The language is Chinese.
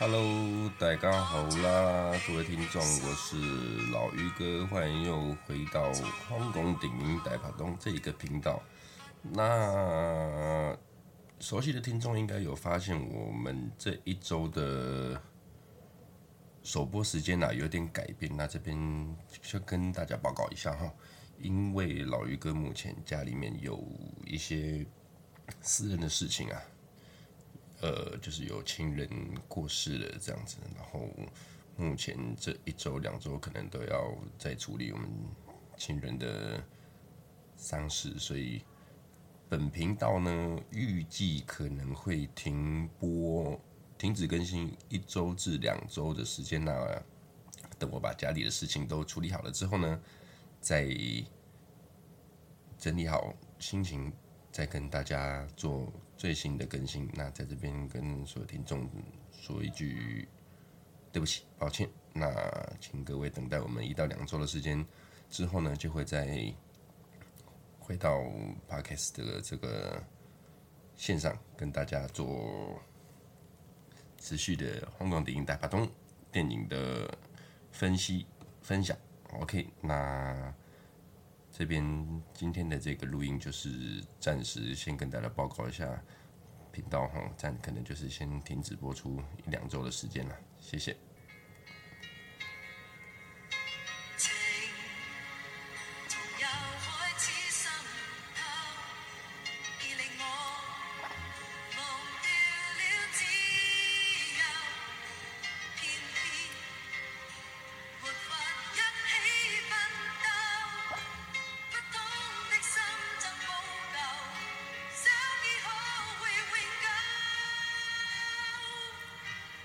Hello，大家好啦，各位听众，我是老于哥，欢迎又回到香港电影大排档这一个频道。那熟悉的听众应该有发现，我们这一周的首播时间啊有点改变。那这边就跟大家报告一下哈，因为老于哥目前家里面有一些私人的事情啊。呃，就是有亲人过世了这样子，然后目前这一周两周可能都要再处理我们亲人的丧事，所以本频道呢预计可能会停播、停止更新一周至两周的时间。那等我把家里的事情都处理好了之后呢，再整理好心情，再跟大家做。最新的更新，那在这边跟所有听众说一句对不起，抱歉。那请各位等待我们一到两周的时间之后呢，就会再回到 Podcast 的这个线上，跟大家做持续的香港电影大排档电影的分析分享。OK，那。这边今天的这个录音就是暂时先跟大家报告一下频道哈，暂可能就是先停止播出一两周的时间了，谢谢。